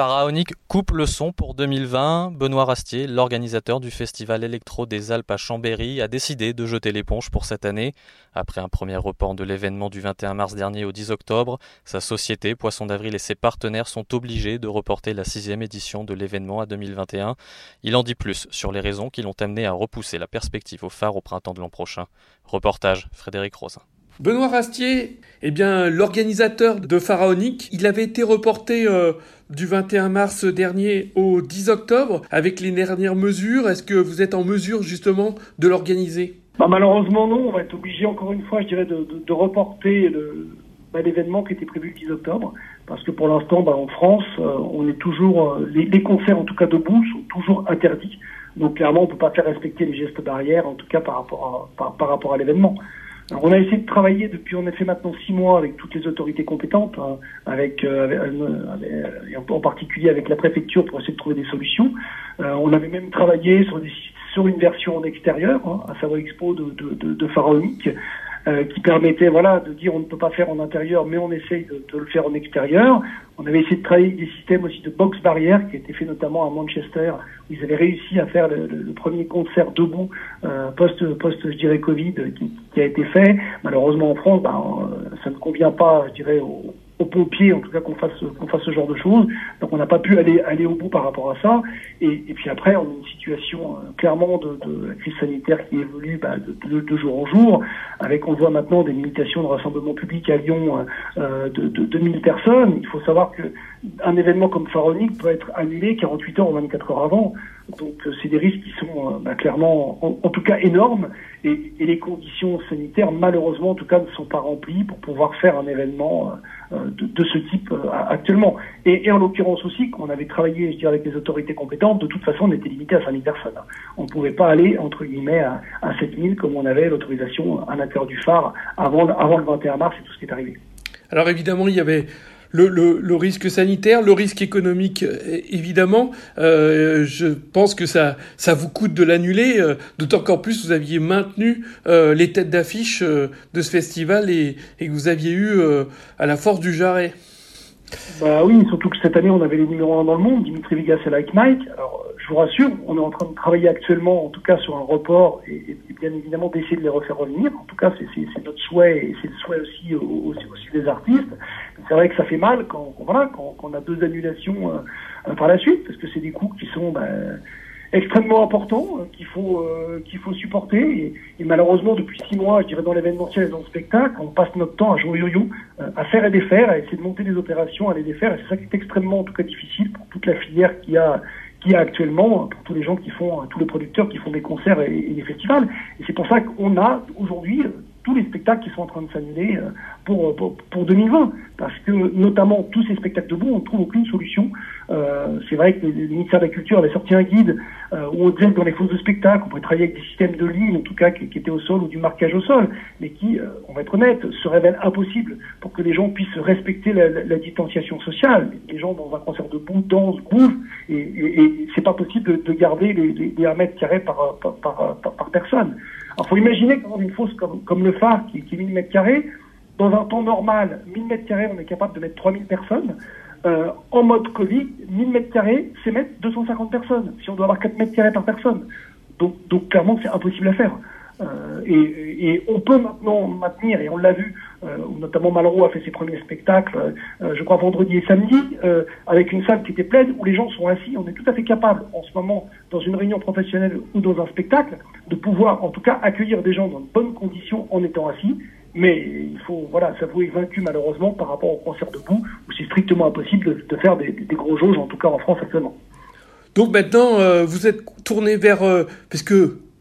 Pharaonique coupe le son pour 2020. Benoît Rastier, l'organisateur du festival électro des Alpes à Chambéry, a décidé de jeter l'éponge pour cette année. Après un premier report de l'événement du 21 mars dernier au 10 octobre, sa société Poisson d'Avril et ses partenaires sont obligés de reporter la sixième édition de l'événement à 2021. Il en dit plus sur les raisons qui l'ont amené à repousser la perspective au phare au printemps de l'an prochain. Reportage Frédéric Rosin. Benoît Rastier, eh bien, l'organisateur de Pharaonique, il avait été reporté euh, du 21 mars dernier au 10 octobre avec les dernières mesures. Est-ce que vous êtes en mesure justement de l'organiser? Bah, Malheureusement non, on va être obligé encore une fois, je dirais, de, reporter bah, l'événement qui était prévu le 10 octobre. Parce que pour l'instant, bah, en France, euh, on est toujours, euh, les, concerts en tout cas debout sont toujours interdits. Donc clairement, on ne peut pas faire respecter les gestes barrières, en tout cas par rapport à l'événement on a essayé de travailler depuis en effet maintenant six mois avec toutes les autorités compétentes, hein, avec, euh, euh, en particulier avec la préfecture pour essayer de trouver des solutions. Euh, on avait même travaillé sur, une version en extérieur, hein, à savoir Expo de, de, euh, qui permettait voilà de dire on ne peut pas faire en intérieur, mais on essaye de, le faire en extérieur. On avait essayé de travailler des systèmes aussi de box barrière qui a été fait notamment à Manchester, où ils avaient réussi à faire le, premier concert debout euh, post post je dirais Covid qui, a été fait. Malheureusement en France, ben, euh, ça ne convient pas, je dirais, aux, aux pompiers, en tout cas qu'on fasse qu'on fasse ce genre de choses. Donc on n'a pas pu aller aller au bout par rapport à ça. Et, puis après, on a une situation euh, clairement de, la crise sanitaire qui évolue bah, de, jour en jour, avec on voit maintenant des limitations de rassemblement public à Lyon euh, de, de 2000 personnes. Il faut savoir que un événement comme Pharaonique peut être annulé 48 heures ou 24 heures avant. Donc euh, c'est des risques qui sont euh, bah, clairement, en, tout cas, énormes. Et, les conditions sanitaires, malheureusement, en tout cas, ne sont pas remplies pour pouvoir faire un événement euh, de, ce type actuellement. Et, en l'occurrence aussi, quand on avait travaillé, je dirais, avec les autorités compétentes, de toute façon, on était limité à 5000 personnes. On ne pouvait pas aller, entre guillemets, à, à 7000 comme on avait l'autorisation à l'intérieur du phare avant, avant le 21 mars et tout ce qui est arrivé. Alors évidemment, il y avait le, le, le, risque sanitaire, le risque économique, évidemment. Euh, je pense que ça, ça vous coûte de l'annuler, euh, d'autant qu'en plus vous aviez maintenu euh, les têtes d'affiche euh, de ce festival et, et, que vous aviez eu euh, à la force du jarret. Bah oui, surtout que cette année on avait les numéros 1 dans le monde, Dimitri Vegas et Like Mike. Alors je vous rassure, on est en train de travailler actuellement, en tout cas, sur un report et, et bien évidemment d'essayer de les refaire revenir. En tout cas, c'est notre souhait et c'est le souhait aussi, aussi, aussi des artistes c'est vrai que ça fait mal quand voilà quand, on a deux annulations euh, par la suite parce que c'est des coûts qui sont ben, extrêmement importants euh, qu'il faut euh, qu'il faut supporter. Et, malheureusement depuis six mois je dirais dans l'événementiel et dans le spectacle on passe notre temps à jouer yo-yo euh, à faire et défaire à essayer de monter des opérations à les défaire. Et c'est ça qui est extrêmement en tout cas difficile pour toute la filière qui a qui a actuellement pour tous les gens qui font tous les producteurs qui font des concerts et, et des festivals. Et c'est pour ça qu'on a aujourd'hui tous les spectacles qui sont en train de s'annuler euh, pour, pour, pour 2020 parce que notamment tous ces spectacles debout on ne trouve aucune solution. Euh, c'est vrai que le, ministère de la Culture avait sorti un guide euh, où on disait que dans les fosses de spectacle on pouvait travailler avec des systèmes de ligne en tout cas qui, qui étaient au sol ou du marquage au sol mais qui euh, on va être honnête se révèlent impossibles pour que les gens puissent respecter la, la, distanciation sociale. Les gens dans un concert debout dansent bougent et, et, et c'est pas possible de, de garder les, les, les 1 mètre carré par, par, par personne alors, faut imaginer que dans une fosse comme, le phare, qui, est 1000 mètres carrés, dans un temps normal, 1000 mètres carrés, on est capable de mettre 3000 personnes. Euh, en mode Covid, 1000 mètres carrés, c'est mettre 250 personnes, si on doit avoir 4 mètres carrés par personne. Donc, donc clairement, c'est impossible à faire. Euh, et, on peut maintenant maintenir, et on l'a vu, euh, notamment Malraux a fait ses premiers spectacles, euh, je crois vendredi et samedi, euh, avec une salle qui était pleine, où les gens sont assis. On est tout à fait capable, en ce moment, dans une réunion professionnelle ou dans un spectacle, de pouvoir, en tout cas, accueillir des gens dans de bonnes conditions en étant assis. Mais il faut voilà s'avouer vaincu malheureusement par rapport au concert debout, où c'est strictement impossible de, faire des, gros jauges, en tout cas en France actuellement. Donc maintenant, euh, vous êtes tourné vers, euh,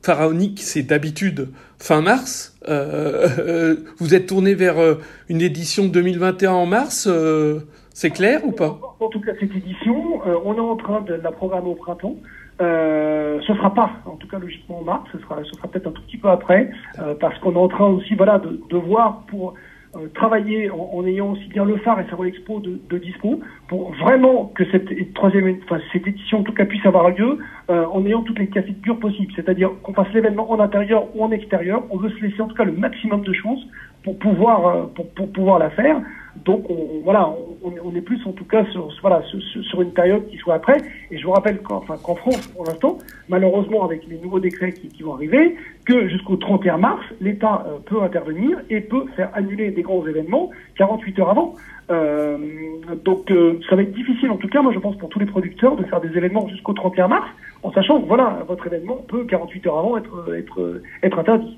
pharaonique, c'est d'habitude fin mars. vous êtes tourné vers une édition 2021 en mars. c'est clair ou pas? En tout cas, cette édition, on est en train de la programmer au printemps. Euh, ce sera pas, en tout cas logiquement en mars, ce sera, ce sera peut-être un tout petit peu après, euh, parce qu'on est en train aussi, voilà, de, de voir pour euh, travailler en, en, ayant aussi bien le phare et sa Expo de, de, dispo, pour vraiment que cette troisième, enfin cette édition en tout cas puisse avoir lieu, euh, en ayant toutes les cas figures possibles, c'est-à-dire qu'on fasse l'événement en intérieur ou en extérieur. On veut se laisser en tout cas le maximum de chances pour pouvoir, euh, pour, pour pouvoir la faire. Donc on, voilà, on, on, est plus en tout cas sur, voilà, sur, sur, une période qui soit après. Et je vous rappelle qu'en enfin, France, pour l'instant, malheureusement avec les nouveaux décrets qui, qui vont arriver, que jusqu'au 31 mars, l'État euh, peut intervenir et peut faire annuler des grands événements 48 heures avant. Euh, donc euh, ça va être difficile en tout cas, moi je pense pour tous les producteurs de faire des événements jusqu'au 31 mars, en sachant voilà, votre événement peut 48 heures avant être, être, être interdit.